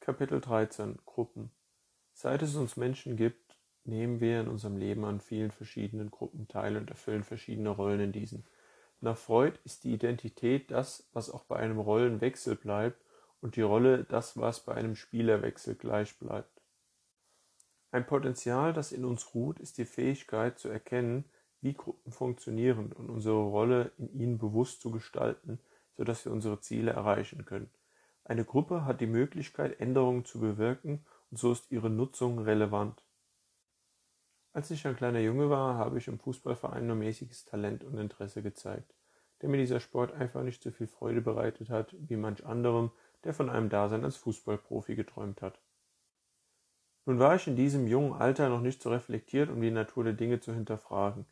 Kapitel 13 Gruppen Seit es uns Menschen gibt, nehmen wir in unserem Leben an vielen verschiedenen Gruppen teil und erfüllen verschiedene Rollen in diesen. Nach Freud ist die Identität das, was auch bei einem Rollenwechsel bleibt und die Rolle das, was bei einem Spielerwechsel gleich bleibt. Ein Potenzial, das in uns ruht, ist die Fähigkeit zu erkennen, wie Gruppen funktionieren und unsere Rolle in ihnen bewusst zu gestalten, sodass wir unsere Ziele erreichen können. Eine Gruppe hat die Möglichkeit, Änderungen zu bewirken und so ist ihre Nutzung relevant. Als ich ein kleiner Junge war, habe ich im Fußballverein nur mäßiges Talent und Interesse gezeigt, der mir dieser Sport einfach nicht so viel Freude bereitet hat wie manch anderem, der von einem Dasein als Fußballprofi geträumt hat. Nun war ich in diesem jungen Alter noch nicht so reflektiert, um die Natur der Dinge zu hinterfragen.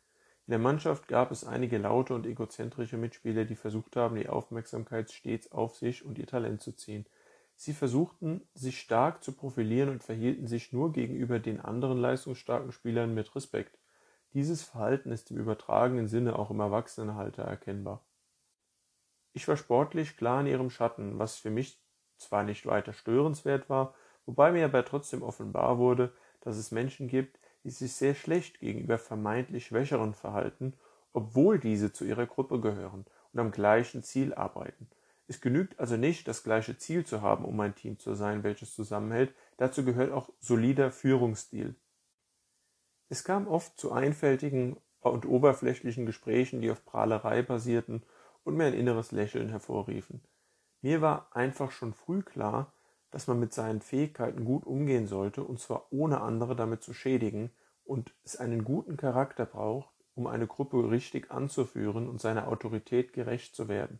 In der Mannschaft gab es einige laute und egozentrische Mitspieler, die versucht haben, die Aufmerksamkeit stets auf sich und ihr Talent zu ziehen. Sie versuchten, sich stark zu profilieren und verhielten sich nur gegenüber den anderen leistungsstarken Spielern mit Respekt. Dieses Verhalten ist im übertragenen Sinne auch im Erwachsenenalter erkennbar. Ich war sportlich klar in ihrem Schatten, was für mich zwar nicht weiter störenswert war, wobei mir aber trotzdem offenbar wurde, dass es Menschen gibt, die sich sehr schlecht gegenüber vermeintlich Schwächeren verhalten, obwohl diese zu ihrer Gruppe gehören und am gleichen Ziel arbeiten. Es genügt also nicht, das gleiche Ziel zu haben, um ein Team zu sein, welches zusammenhält, dazu gehört auch solider Führungsstil. Es kam oft zu einfältigen und oberflächlichen Gesprächen, die auf Prahlerei basierten und mir ein inneres Lächeln hervorriefen. Mir war einfach schon früh klar, dass man mit seinen Fähigkeiten gut umgehen sollte, und zwar ohne andere damit zu schädigen, und es einen guten Charakter braucht, um eine Gruppe richtig anzuführen und seiner Autorität gerecht zu werden.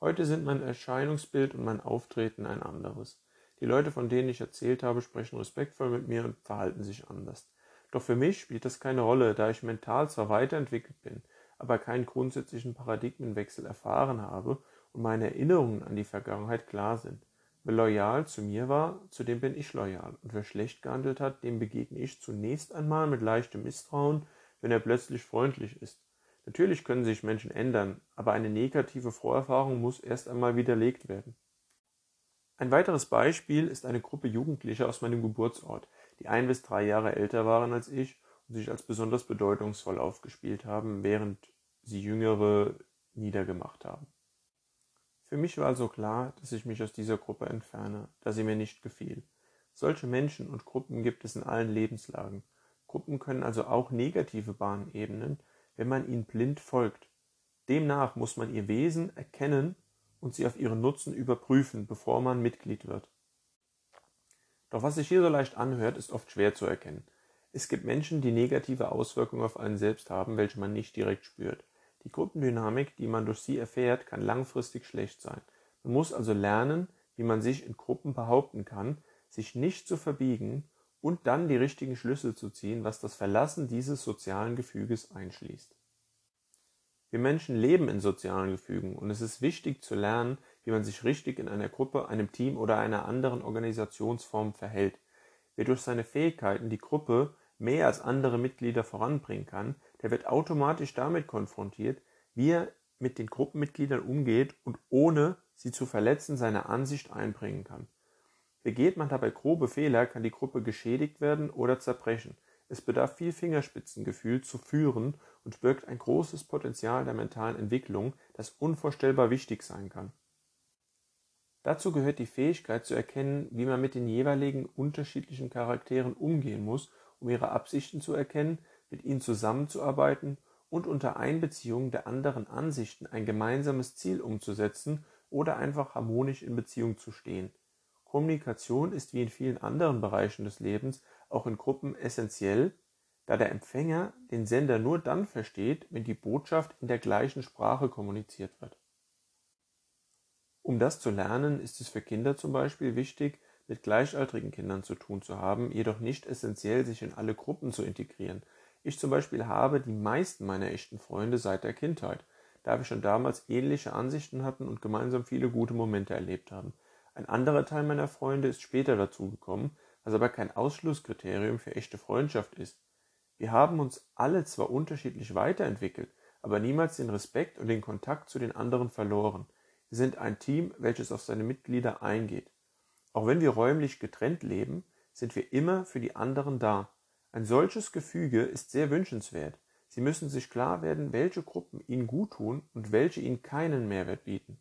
Heute sind mein Erscheinungsbild und mein Auftreten ein anderes. Die Leute, von denen ich erzählt habe, sprechen respektvoll mit mir und verhalten sich anders. Doch für mich spielt das keine Rolle, da ich mental zwar weiterentwickelt bin, aber keinen grundsätzlichen Paradigmenwechsel erfahren habe und meine Erinnerungen an die Vergangenheit klar sind. Wer loyal zu mir war, zu dem bin ich loyal, und wer schlecht gehandelt hat, dem begegne ich zunächst einmal mit leichtem Misstrauen, wenn er plötzlich freundlich ist. Natürlich können sich Menschen ändern, aber eine negative Vorerfahrung muss erst einmal widerlegt werden. Ein weiteres Beispiel ist eine Gruppe Jugendlicher aus meinem Geburtsort, die ein bis drei Jahre älter waren als ich und sich als besonders bedeutungsvoll aufgespielt haben, während sie Jüngere niedergemacht haben. Für mich war also klar, dass ich mich aus dieser Gruppe entferne, da sie mir nicht gefiel. Solche Menschen und Gruppen gibt es in allen Lebenslagen. Gruppen können also auch negative Bahnen ebnen, wenn man ihnen blind folgt. Demnach muss man ihr Wesen erkennen und sie auf ihren Nutzen überprüfen, bevor man Mitglied wird. Doch was sich hier so leicht anhört, ist oft schwer zu erkennen. Es gibt Menschen, die negative Auswirkungen auf einen selbst haben, welche man nicht direkt spürt. Die Gruppendynamik, die man durch sie erfährt, kann langfristig schlecht sein. Man muss also lernen, wie man sich in Gruppen behaupten kann, sich nicht zu verbiegen und dann die richtigen Schlüsse zu ziehen, was das Verlassen dieses sozialen Gefüges einschließt. Wir Menschen leben in sozialen Gefügen und es ist wichtig zu lernen, wie man sich richtig in einer Gruppe, einem Team oder einer anderen Organisationsform verhält. Wer durch seine Fähigkeiten die Gruppe mehr als andere Mitglieder voranbringen kann, der wird automatisch damit konfrontiert, wie er mit den Gruppenmitgliedern umgeht und ohne sie zu verletzen seine Ansicht einbringen kann. Begeht man dabei grobe Fehler, kann die Gruppe geschädigt werden oder zerbrechen. Es bedarf viel Fingerspitzengefühl zu führen und birgt ein großes Potenzial der mentalen Entwicklung, das unvorstellbar wichtig sein kann. Dazu gehört die Fähigkeit zu erkennen, wie man mit den jeweiligen unterschiedlichen Charakteren umgehen muss, um ihre Absichten zu erkennen, mit ihnen zusammenzuarbeiten und unter Einbeziehung der anderen Ansichten ein gemeinsames Ziel umzusetzen oder einfach harmonisch in Beziehung zu stehen. Kommunikation ist wie in vielen anderen Bereichen des Lebens auch in Gruppen essentiell, da der Empfänger den Sender nur dann versteht, wenn die Botschaft in der gleichen Sprache kommuniziert wird. Um das zu lernen, ist es für Kinder zum Beispiel wichtig, mit gleichaltrigen Kindern zu tun zu haben, jedoch nicht essentiell, sich in alle Gruppen zu integrieren, ich zum Beispiel habe die meisten meiner echten Freunde seit der Kindheit, da wir schon damals ähnliche Ansichten hatten und gemeinsam viele gute Momente erlebt haben. Ein anderer Teil meiner Freunde ist später dazugekommen, was aber kein Ausschlusskriterium für echte Freundschaft ist. Wir haben uns alle zwar unterschiedlich weiterentwickelt, aber niemals den Respekt und den Kontakt zu den anderen verloren. Wir sind ein Team, welches auf seine Mitglieder eingeht. Auch wenn wir räumlich getrennt leben, sind wir immer für die anderen da. Ein solches Gefüge ist sehr wünschenswert. Sie müssen sich klar werden, welche Gruppen ihnen gut tun und welche ihnen keinen Mehrwert bieten.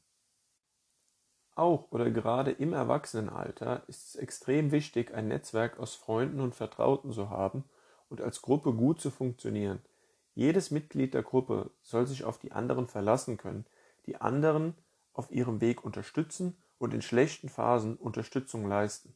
Auch oder gerade im Erwachsenenalter ist es extrem wichtig, ein Netzwerk aus Freunden und Vertrauten zu haben und als Gruppe gut zu funktionieren. Jedes Mitglied der Gruppe soll sich auf die anderen verlassen können, die anderen auf ihrem Weg unterstützen und in schlechten Phasen Unterstützung leisten.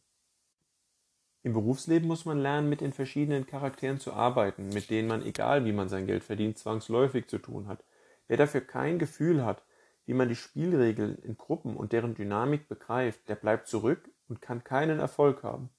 Im Berufsleben muss man lernen, mit den verschiedenen Charakteren zu arbeiten, mit denen man, egal wie man sein Geld verdient, zwangsläufig zu tun hat. Wer dafür kein Gefühl hat, wie man die Spielregeln in Gruppen und deren Dynamik begreift, der bleibt zurück und kann keinen Erfolg haben.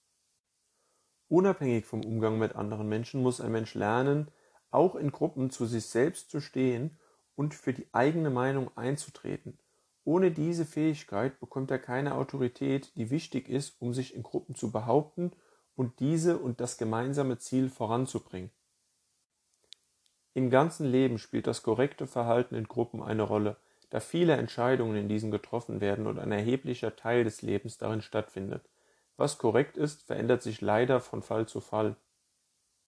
Unabhängig vom Umgang mit anderen Menschen muss ein Mensch lernen, auch in Gruppen zu sich selbst zu stehen und für die eigene Meinung einzutreten. Ohne diese Fähigkeit bekommt er keine Autorität, die wichtig ist, um sich in Gruppen zu behaupten und diese und das gemeinsame Ziel voranzubringen. Im ganzen Leben spielt das korrekte Verhalten in Gruppen eine Rolle, da viele Entscheidungen in diesen getroffen werden und ein erheblicher Teil des Lebens darin stattfindet. Was korrekt ist, verändert sich leider von Fall zu Fall.